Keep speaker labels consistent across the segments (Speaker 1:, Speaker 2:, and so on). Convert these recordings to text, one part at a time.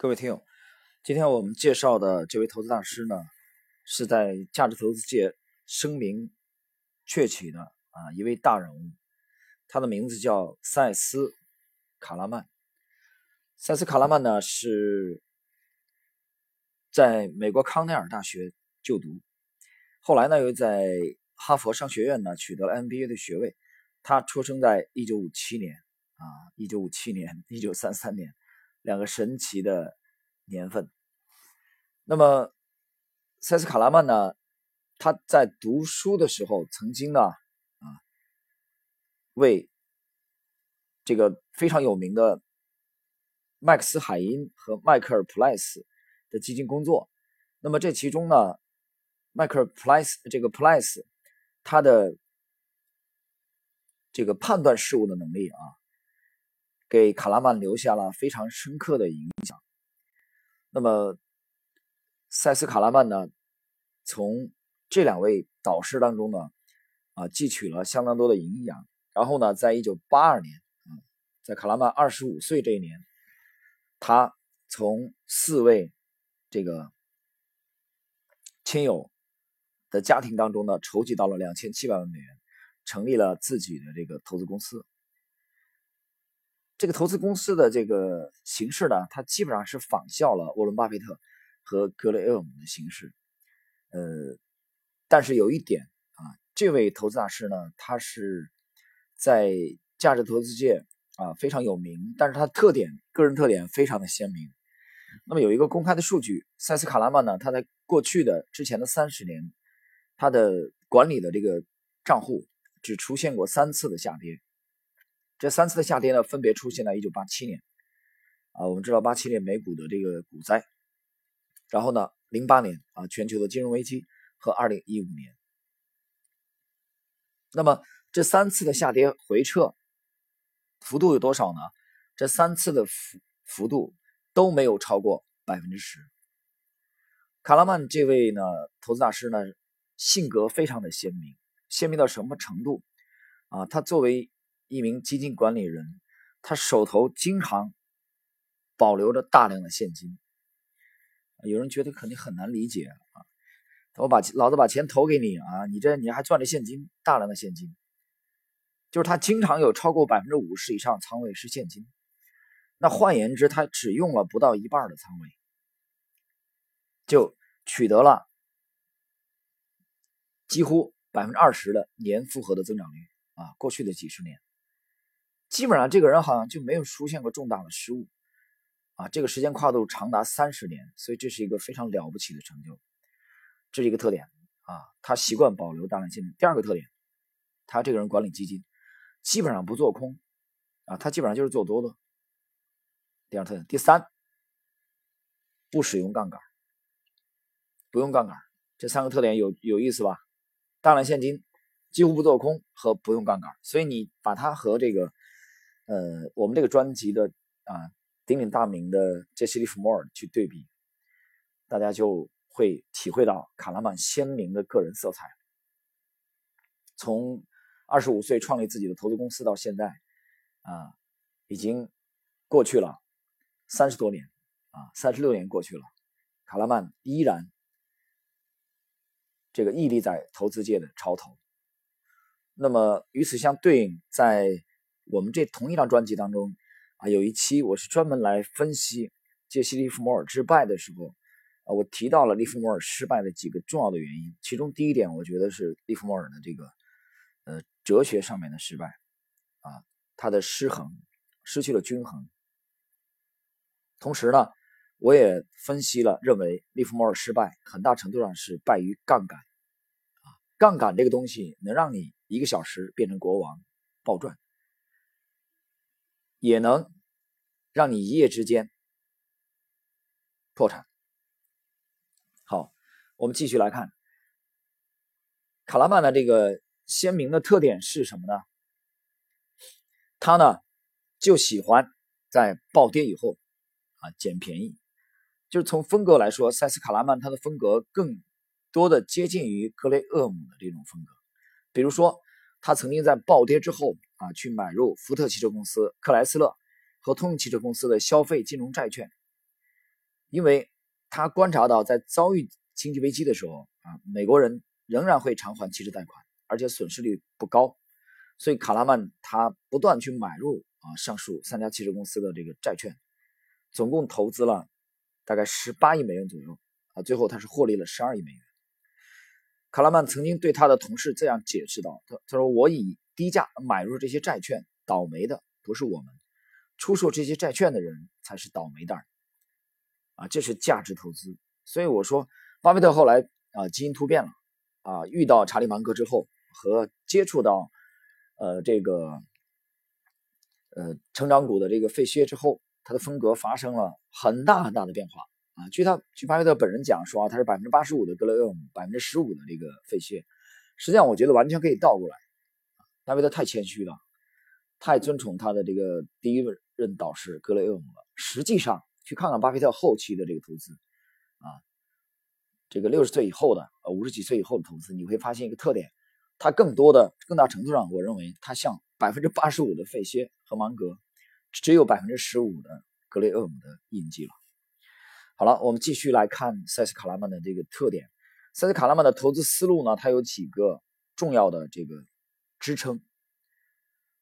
Speaker 1: 各位听友，今天我们介绍的这位投资大师呢，是在价值投资界声名鹊起的啊一位大人物，他的名字叫塞斯·卡拉曼。塞斯·卡拉曼呢是在美国康奈尔大学就读，后来呢又在哈佛商学院呢取得了 MBA 的学位。他出生在1957年啊，1957年、1933年。两个神奇的年份。那么，塞斯·卡拉曼呢？他在读书的时候，曾经呢，啊，为这个非常有名的麦克斯·海因和迈克尔·普莱斯的基金工作。那么这其中呢，迈克尔·普莱斯这个普莱斯，他的这个判断事物的能力啊。给卡拉曼留下了非常深刻的影响。那么，塞斯·卡拉曼呢，从这两位导师当中呢，啊，汲取了相当多的营养。然后呢，在一九八二年，啊，在卡拉曼二十五岁这一年，他从四位这个亲友的家庭当中呢，筹集到了两千七百万美元，成立了自己的这个投资公司。这个投资公司的这个形式呢，它基本上是仿效了沃伦·巴菲特和格雷厄姆的形式，呃，但是有一点啊，这位投资大师呢，他是在价值投资界啊非常有名，但是他特点个人特点非常的鲜明。那么有一个公开的数据，塞斯·卡拉曼呢，他在过去的之前的三十年，他的管理的这个账户只出现过三次的下跌。这三次的下跌呢，分别出现在一九八七年，啊，我们知道八七年美股的这个股灾，然后呢，零八年啊，全球的金融危机和二零一五年。那么这三次的下跌回撤幅度有多少呢？这三次的幅幅度都没有超过百分之十。卡拉曼这位呢，投资大师呢，性格非常的鲜明，鲜明到什么程度啊？他作为一名基金管理人，他手头经常保留着大量的现金。有人觉得肯定很难理解啊，我把老子把钱投给你啊，你这你还赚着现金，大量的现金，就是他经常有超过百分之五十以上仓位是现金。那换言之，他只用了不到一半的仓位，就取得了几乎百分之二十的年复合的增长率啊！过去的几十年。基本上这个人好像就没有出现过重大的失误，啊，这个时间跨度长达三十年，所以这是一个非常了不起的成就，这是一个特点啊。他习惯保留大量现金。第二个特点，他这个人管理基金基本上不做空，啊，他基本上就是做多的。第二特点，第三，不使用杠杆，不用杠杆，这三个特点有有意思吧？大量现金，几乎不做空和不用杠杆，所以你把它和这个。呃，我们这个专辑的啊鼎鼎大名的杰西·利弗莫尔去对比，大家就会体会到卡拉曼鲜明的个人色彩。从二十五岁创立自己的投资公司到现在，啊，已经过去了三十多年，啊，三十六年过去了，卡拉曼依然这个屹立在投资界的潮头。那么与此相对应，在我们这同一张专辑当中啊，有一期我是专门来分析杰西·利弗摩尔之败的时候啊，我提到了利弗摩尔失败的几个重要的原因。其中第一点，我觉得是利弗摩尔的这个呃哲学上面的失败啊，他的失衡，失去了均衡。同时呢，我也分析了，认为利弗摩尔失败很大程度上是败于杠杆啊，杠杆这个东西能让你一个小时变成国王，暴赚。也能让你一夜之间破产。好，我们继续来看卡拉曼的这个鲜明的特点是什么呢？他呢就喜欢在暴跌以后啊捡便宜，就是从风格来说，塞斯卡拉曼他的风格更多的接近于格雷厄姆的这种风格，比如说。他曾经在暴跌之后啊，去买入福特汽车公司、克莱斯勒和通用汽车公司的消费金融债券，因为他观察到在遭遇经济危机的时候啊，美国人仍然会偿还汽车贷款，而且损失率不高，所以卡拉曼他不断去买入啊上述三家汽车公司的这个债券，总共投资了大概十八亿美元左右啊，最后他是获利了十二亿美元。卡拉曼曾经对他的同事这样解释道：“他他说我以低价买入这些债券，倒霉的不是我们，出售这些债券的人才是倒霉蛋啊，这是价值投资。所以我说，巴菲特后来啊基因突变了啊，遇到查理芒格之后和接触到呃这个呃成长股的这个费歇之后，他的风格发生了很大很大的变化。”啊，据他据巴菲特本人讲说，他是百分之八十五的格雷厄姆，百分之十五的这个费歇。实际上，我觉得完全可以倒过来。巴菲特太谦虚了，太尊崇他的这个第一任导师格雷厄姆了。实际上，去看看巴菲特后期的这个投资，啊，这个六十岁以后的，呃，五十几岁以后的投资，你会发现一个特点，他更多的、更大程度上，我认为他像百分之八十五的费歇和芒格，只有百分之十五的格雷厄姆的印记了。好了，我们继续来看塞斯卡拉曼的这个特点。塞斯卡拉曼的投资思路呢，它有几个重要的这个支撑。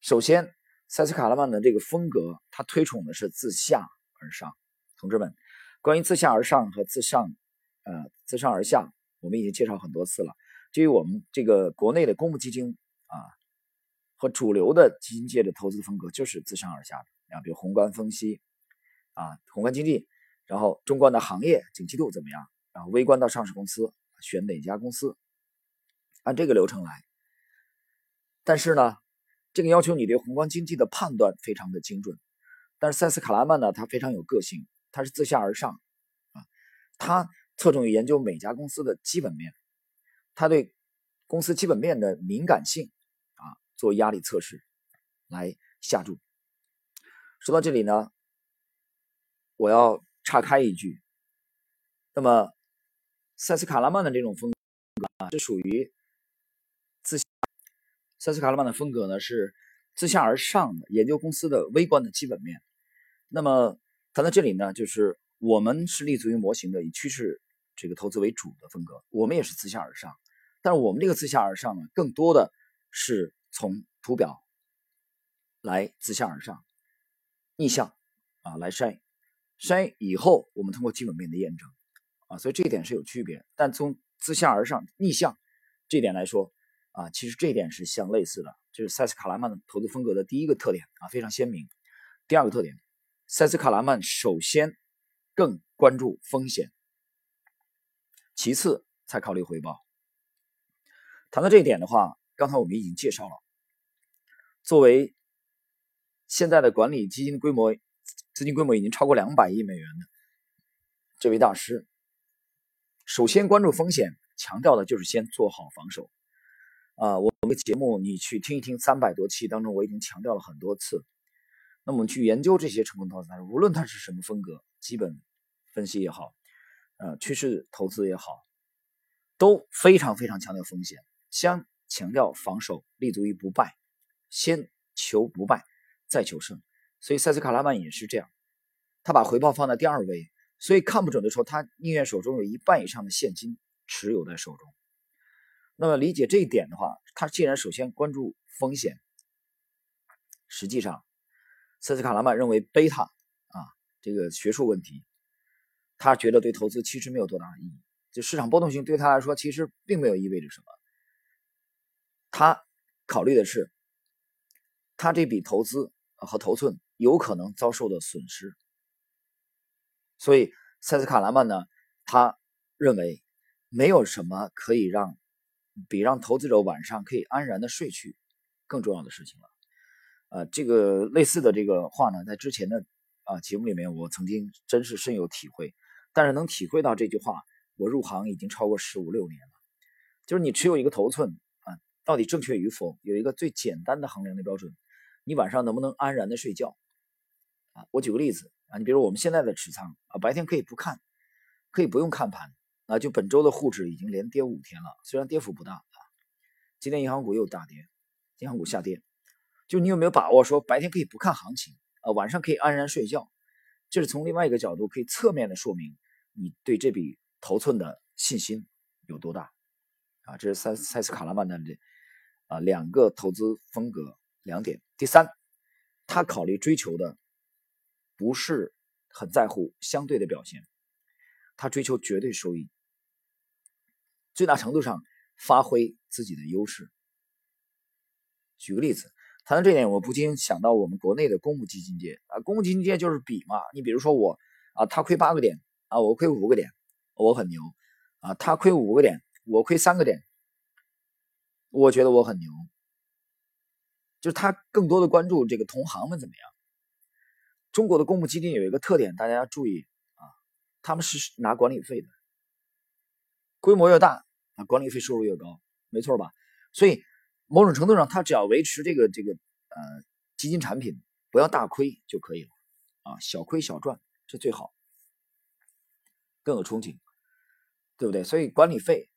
Speaker 1: 首先，塞斯卡拉曼的这个风格，他推崇的是自下而上。同志们，关于自下而上和自上，呃，自上而下，我们已经介绍很多次了。基于我们这个国内的公募基金啊，和主流的基金界的投资风格，就是自上而下的啊，比如宏观分析啊，宏观经济。然后中观的行业景气度怎么样？然后微观到上市公司，选哪家公司？按这个流程来。但是呢，这个要求你对宏观经济的判断非常的精准。但是塞斯卡拉曼呢，他非常有个性，他是自下而上啊，他侧重于研究每家公司的基本面，他对公司基本面的敏感性啊做压力测试来下注。说到这里呢，我要。岔开一句，那么塞斯卡拉曼的这种风格啊，是属于塞斯卡拉曼的风格呢，是自下而上的研究公司的微观的基本面。那么谈到这里呢，就是我们是立足于模型的，以趋势这个投资为主的风格，我们也是自下而上，但是我们这个自下而上呢，更多的是从图表来自下而上逆向啊来筛。筛以后，我们通过基本面的验证，啊，所以这一点是有区别。但从自下而上逆向这一点来说，啊，其实这一点是相类似的。这是塞斯卡拉曼的投资风格的第一个特点啊，非常鲜明。第二个特点，塞斯卡拉曼首先更关注风险，其次才考虑回报。谈到这一点的话，刚才我们已经介绍了，作为现在的管理基金规模。资金规模已经超过两百亿美元的这位大师，首先关注风险，强调的就是先做好防守。啊，我们的节目你去听一听，三百多期当中我已经强调了很多次。那么去研究这些成功投资者，无论他是什么风格，基本分析也好，呃，趋势投资也好，都非常非常强调风险，先强调防守，立足于不败，先求不败，再求胜。所以塞斯卡拉曼也是这样，他把回报放在第二位，所以看不准的时候，他宁愿手中有一半以上的现金持有在手中。那么理解这一点的话，他既然首先关注风险，实际上塞斯卡拉曼认为贝塔啊这个学术问题，他觉得对投资其实没有多大的意义，就市场波动性对他来说其实并没有意味着什么。他考虑的是他这笔投资和头寸。有可能遭受的损失，所以塞斯卡拉曼呢，他认为没有什么可以让比让投资者晚上可以安然的睡去更重要的事情了。呃，这个类似的这个话呢，在之前的啊节目里面，我曾经真是深有体会。但是能体会到这句话，我入行已经超过十五六年了。就是你持有一个头寸啊，到底正确与否，有一个最简单的衡量的标准，你晚上能不能安然的睡觉？啊，我举个例子啊，你比如我们现在的持仓啊，白天可以不看，可以不用看盘啊，就本周的沪指已经连跌五天了，虽然跌幅不大啊，今天银行股又大跌，银行股下跌，就你有没有把握说白天可以不看行情啊，晚上可以安然睡觉？这是从另外一个角度可以侧面的说明你对这笔头寸的信心有多大啊！这是塞塞斯卡拉曼的这啊两个投资风格两点。第三，他考虑追求的不是很在乎相对的表现，他追求绝对收益，最大程度上发挥自己的优势。举个例子。谈到这点，我不禁想到我们国内的公募基金界啊，公募基金界就是比嘛。你比如说我啊，他亏八个点啊，我亏五个点，我很牛啊。他亏五个点，我亏三个点，我觉得我很牛。就是他更多的关注这个同行们怎么样。中国的公募基金有一个特点，大家要注意啊，他们是拿管理费的，规模越大啊，管理费收入越高，没错吧？所以。某种程度上，他只要维持这个这个呃基金产品不要大亏就可以了啊，小亏小赚是最好，更有憧憬，对不对？所以管理费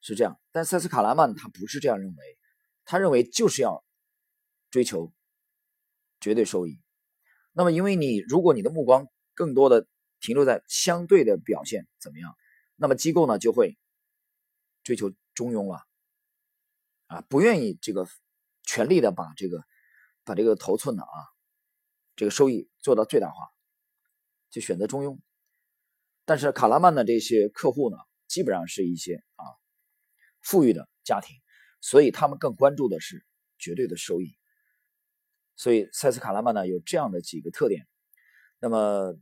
Speaker 1: 是这样，但塞斯卡拉曼他不是这样认为，他认为就是要追求绝对收益。那么，因为你如果你的目光更多的停留在相对的表现怎么样，那么机构呢就会追求中庸了。啊，不愿意这个全力的把这个把这个头寸的啊，这个收益做到最大化，就选择中庸。但是卡拉曼的这些客户呢，基本上是一些啊富裕的家庭，所以他们更关注的是绝对的收益。所以塞斯卡拉曼呢有这样的几个特点。那么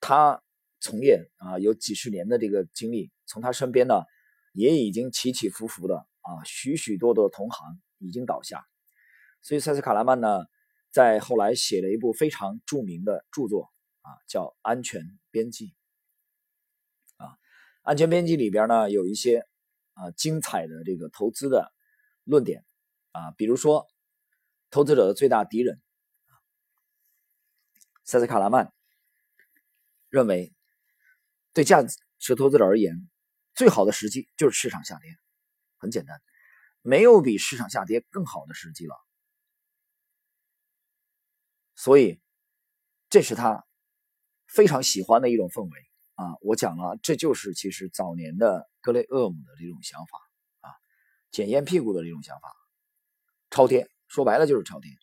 Speaker 1: 他从业啊有几十年的这个经历，从他身边呢也已经起起伏伏的。啊，许许多多的同行已经倒下，所以塞斯卡拉曼呢，在后来写了一部非常著名的著作啊，叫《安全边际》啊，《安全边际》里边呢有一些啊精彩的这个投资的论点。啊，比如说投资者的最大敌人，塞斯卡拉曼认为，对价值投资者而言，最好的时机就是市场下跌。很简单，没有比市场下跌更好的时机了。所以，这是他非常喜欢的一种氛围啊！我讲了，这就是其实早年的格雷厄姆的这种想法啊，检验屁股的这种想法，超跌，说白了就是超跌。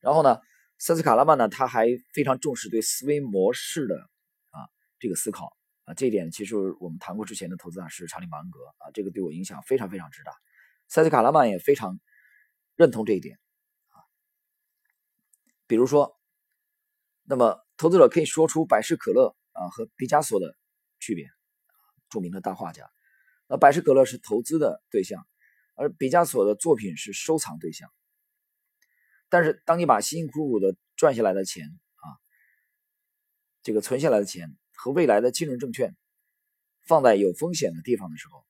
Speaker 1: 然后呢，塞斯卡拉曼呢，他还非常重视对思维模式的啊这个思考。啊，这一点其实我们谈过之前的投资大师查理芒格啊，这个对我影响非常非常之大。塞斯卡拉曼也非常认同这一点啊。比如说，那么投资者可以说出百事可乐啊和毕加索的区别，著名的大画家。那百事可乐是投资的对象，而毕加索的作品是收藏对象。但是，当你把辛辛苦苦的赚下来的钱啊，这个存下来的钱。和未来的金融证券放在有风险的地方的时候，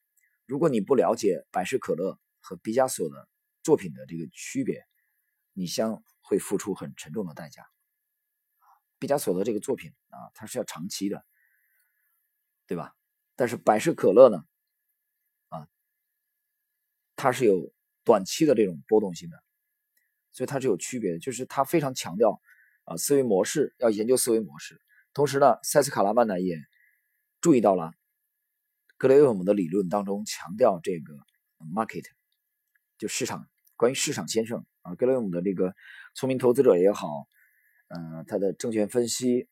Speaker 1: 如果你不了解百事可乐和毕加索的作品的这个区别，你将会付出很沉重的代价。毕加索的这个作品啊，它是要长期的，对吧？但是百事可乐呢，啊，它是有短期的这种波动性的，所以它是有区别的，就是它非常强调啊思维模式，要研究思维模式。同时呢，塞斯卡拉曼呢也注意到了格雷厄姆的理论当中强调这个 market，就市场，关于市场先生啊，格雷厄姆的这个聪明投资者也好，嗯，他的证券分析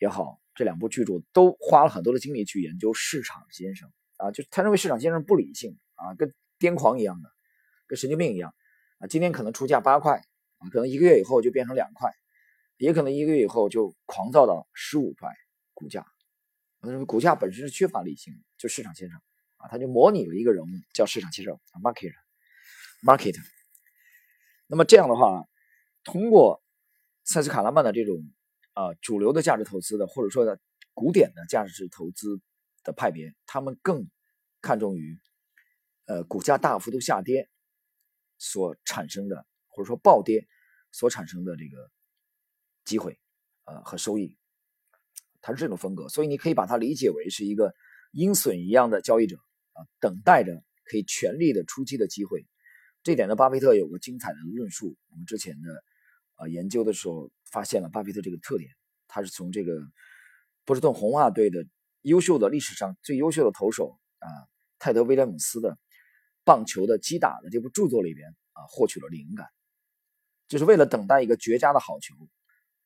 Speaker 1: 也好，这两部巨著都花了很多的精力去研究市场先生啊，就他认为市场先生不理性啊，跟癫狂一样的，跟神经病一样啊，今天可能出价八块啊，可能一个月以后就变成两块。也可能一个月以后就狂躁到十五块股价，股价本身是缺乏理性，就市场先生啊，他就模拟了一个人物叫市场先生 market，market。那么这样的话，通过塞斯卡拉曼的这种啊主流的价值投资的，或者说的古典的价值投资的派别，他们更看重于呃股价大幅度下跌所产生的，或者说暴跌所产生的这个。机会，呃和收益，它是这种风格，所以你可以把它理解为是一个鹰隼一样的交易者啊，等待着可以全力的出击的机会。这点呢，巴菲特有个精彩的论述。我们之前的啊研究的时候发现了巴菲特这个特点，他是从这个波士顿红袜队的优秀的历史上最优秀的投手啊泰德威廉姆斯的棒球的击打的这部著作里边啊获取了灵感，就是为了等待一个绝佳的好球，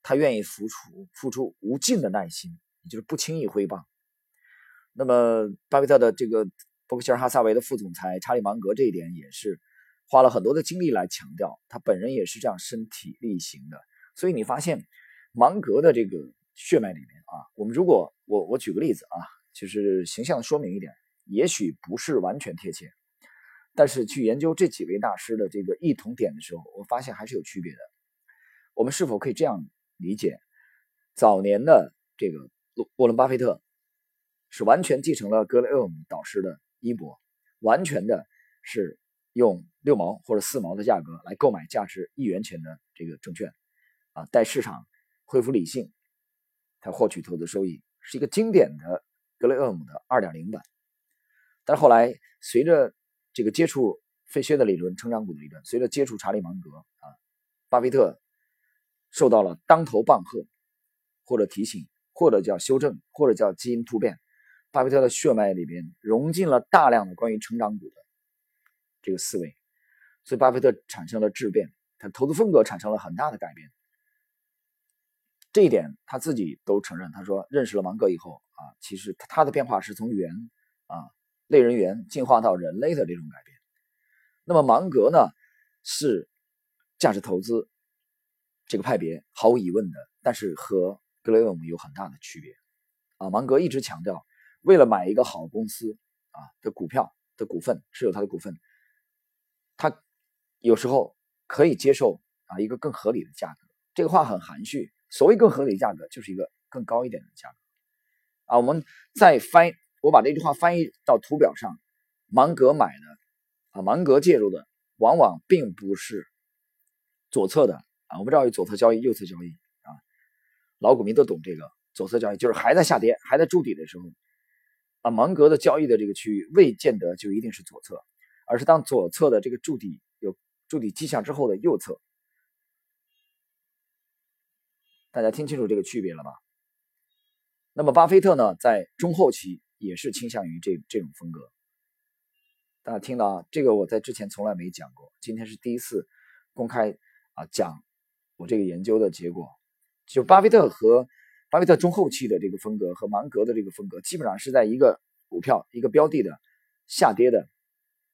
Speaker 1: 他愿意付出付出无尽的耐心，也就是不轻易挥棒。那么巴菲特的这个伯克希尔哈萨维的副总裁查理芒格这一点也是花了很多的精力来强调，他本人也是这样身体力行的。所以你发现芒格的这个血脉里面啊，我们如果我我举个例子啊，就是形象说明一点，也许不是完全贴切，但是去研究这几位大师的这个异同点的时候，我发现还是有区别的。我们是否可以这样理解？早年的这个沃伦巴菲特。是完全继承了格雷厄姆导师的衣钵，完全的是用六毛或者四毛的价格来购买价值一元钱的这个证券，啊，待市场恢复理性，他获取投资收益，是一个经典的格雷厄姆的二点零版。但是后来随着这个接触费薛的理论、成长股的理论，随着接触查理芒格啊，巴菲特受到了当头棒喝，或者提醒，或者叫修正，或者叫基因突变。巴菲特的血脉里边融进了大量的关于成长股的这个思维，所以巴菲特产生了质变，他投资风格产生了很大的改变。这一点他自己都承认。他说，认识了芒格以后啊，其实他的变化是从猿啊类人猿进化到人类的这种改变。那么芒格呢，是价值投资这个派别毫无疑问的，但是和格雷厄姆有很大的区别啊。芒格一直强调。为了买一个好公司啊的股票的股份，持有他的股份，他有时候可以接受啊一个更合理的价格。这个话很含蓄，所谓更合理的价格，就是一个更高一点的价格啊。我们再翻，我把这句话翻译到图表上，芒格买的啊，芒格介入的，往往并不是左侧的啊。我们知道有左侧交易、右侧交易啊，老股民都懂这个。左侧交易就是还在下跌、还在筑底的时候。啊，芒格的交易的这个区域未见得就一定是左侧，而是当左侧的这个筑底有筑底迹象之后的右侧。大家听清楚这个区别了吧？那么巴菲特呢，在中后期也是倾向于这这种风格。大家听到啊，这个我在之前从来没讲过，今天是第一次公开啊讲我这个研究的结果，就巴菲特和。巴菲特中后期的这个风格和芒格的这个风格，基本上是在一个股票、一个标的的下跌的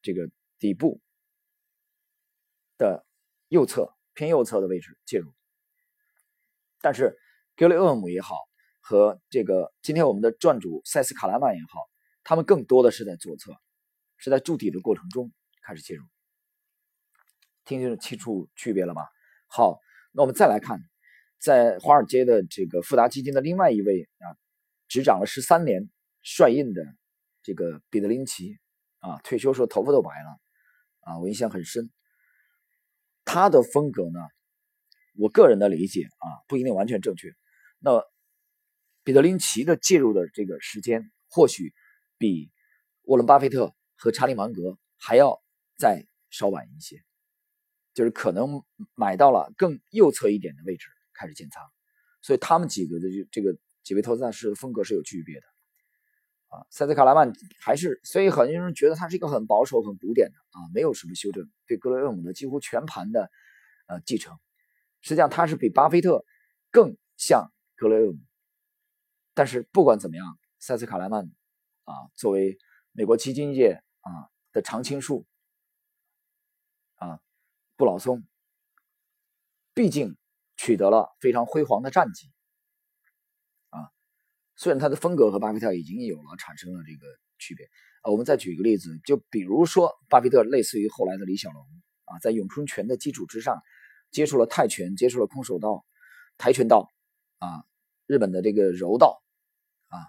Speaker 1: 这个底部的右侧偏右侧的位置介入。但是格雷厄姆也好，和这个今天我们的撰主塞斯卡拉曼也好，他们更多的是在左侧，是在筑底的过程中开始介入。听清楚区别了吗？好，那我们再来看。在华尔街的这个富达基金的另外一位啊，执掌了十三年帅印的这个彼得林奇啊，退休时候头发都白了啊，我印象很深。他的风格呢，我个人的理解啊，不一定完全正确。那彼得林奇的介入的这个时间，或许比沃伦巴菲特和查理芒格还要再稍晚一些，就是可能买到了更右侧一点的位置。开始建仓，所以他们几个的这个几位投资大师的风格是有区别的啊。塞斯卡拉曼还是，所以很多人觉得他是一个很保守、很古典的啊，没有什么修正，对格雷厄姆的几乎全盘的呃继承。实际上他是比巴菲特更像格雷厄姆，但是不管怎么样，塞斯卡拉曼啊，作为美国基金界啊的常青树，老松，毕竟。取得了非常辉煌的战绩，啊，虽然他的风格和巴菲特已经有了产生了这个区别，啊，我们再举一个例子，就比如说巴菲特类似于后来的李小龙，啊，在咏春拳的基础之上，接触了泰拳，接触了空手道、跆拳道，啊，日本的这个柔道，啊，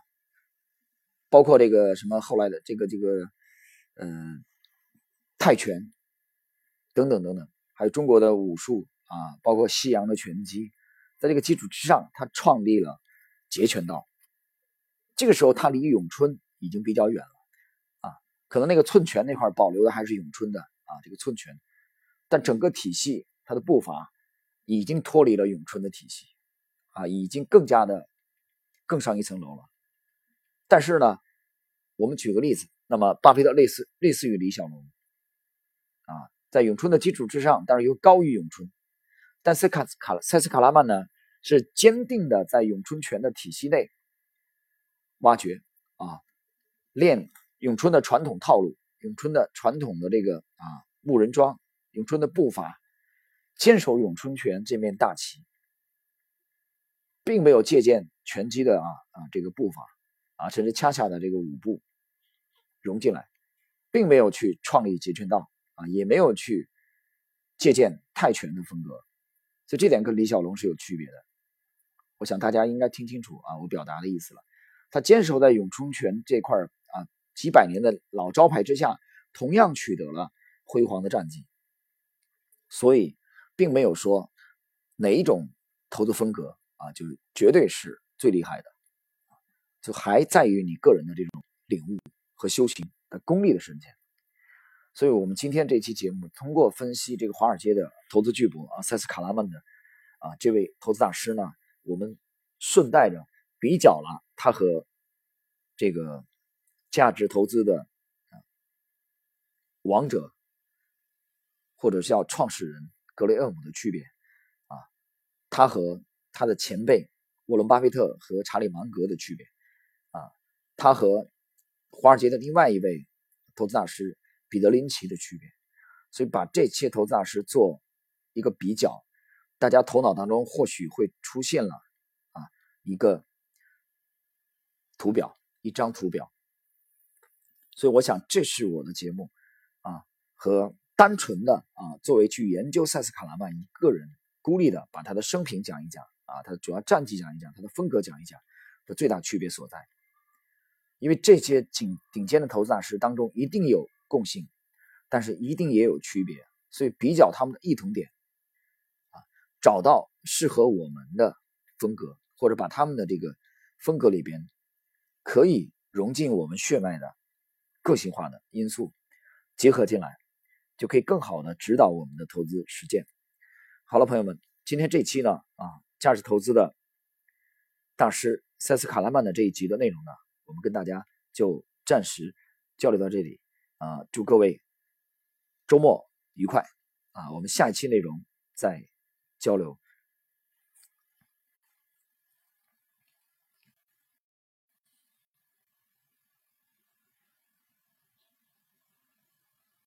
Speaker 1: 包括这个什么后来的这个这个，嗯，泰拳等等等等，还有中国的武术。啊，包括西洋的拳击，在这个基础之上，他创立了截拳道。这个时候，他离咏春已经比较远了啊，可能那个寸拳那块保留的还是咏春的啊，这个寸拳，但整个体系，他的步伐已经脱离了咏春的体系啊，已经更加的更上一层楼了。但是呢，我们举个例子，那么巴菲特类似类似于李小龙，在咏春的基础之上，当然又高于咏春。但塞卡卡塞斯卡拉曼呢，是坚定的在咏春拳的体系内挖掘啊，练咏春的传统套路，咏春的传统的这个啊木人桩，咏春的步伐，坚守咏春拳这面大旗，并没有借鉴拳击的啊啊这个步伐啊，甚至恰恰的这个舞步融进来，并没有去创立截拳道啊，也没有去借鉴泰拳的风格，所以这点跟李小龙是有区别的。我想大家应该听清楚啊，我表达的意思了。他坚守在咏春拳这块啊几百年的老招牌之下，同样取得了辉煌的战绩。所以，并没有说哪一种投资风格啊，就绝对是最厉害的，就还在于你个人的这种领悟和修行的功力的深浅。所以，我们今天这期节目通过分析这个华尔街的投资巨擘啊，塞斯·卡拉曼的啊这位投资大师呢，我们顺带着比较了他和这个价值投资的啊王者。或者叫创始人格雷厄姆的区别啊，他和他的前辈沃伦巴菲特和查理芒格的区别啊，他和华尔街的另外一位投资大师彼得林奇的区别，所以把这些投资大师做一个比较，大家头脑当中或许会出现了啊一个图表，一张图表，所以我想这是我的节目啊和。单纯的啊，作为去研究塞斯卡拉曼一个人孤立的，把他的生平讲一讲啊，他的主要战绩讲一讲，他的风格讲一讲的最大区别所在。因为这些顶顶尖的投资大师当中一定有共性，但是一定也有区别，所以比较他们的异同点啊，找到适合我们的风格，或者把他们的这个风格里边可以融进我们血脉的个性化的因素结合进来。就可以更好的指导我们的投资实践。好了，朋友们，今天这期呢，啊，价值投资的大师塞斯卡拉曼的这一集的内容呢，我们跟大家就暂时交流到这里。啊，祝各位周末愉快！啊，我们下一期内容再交流。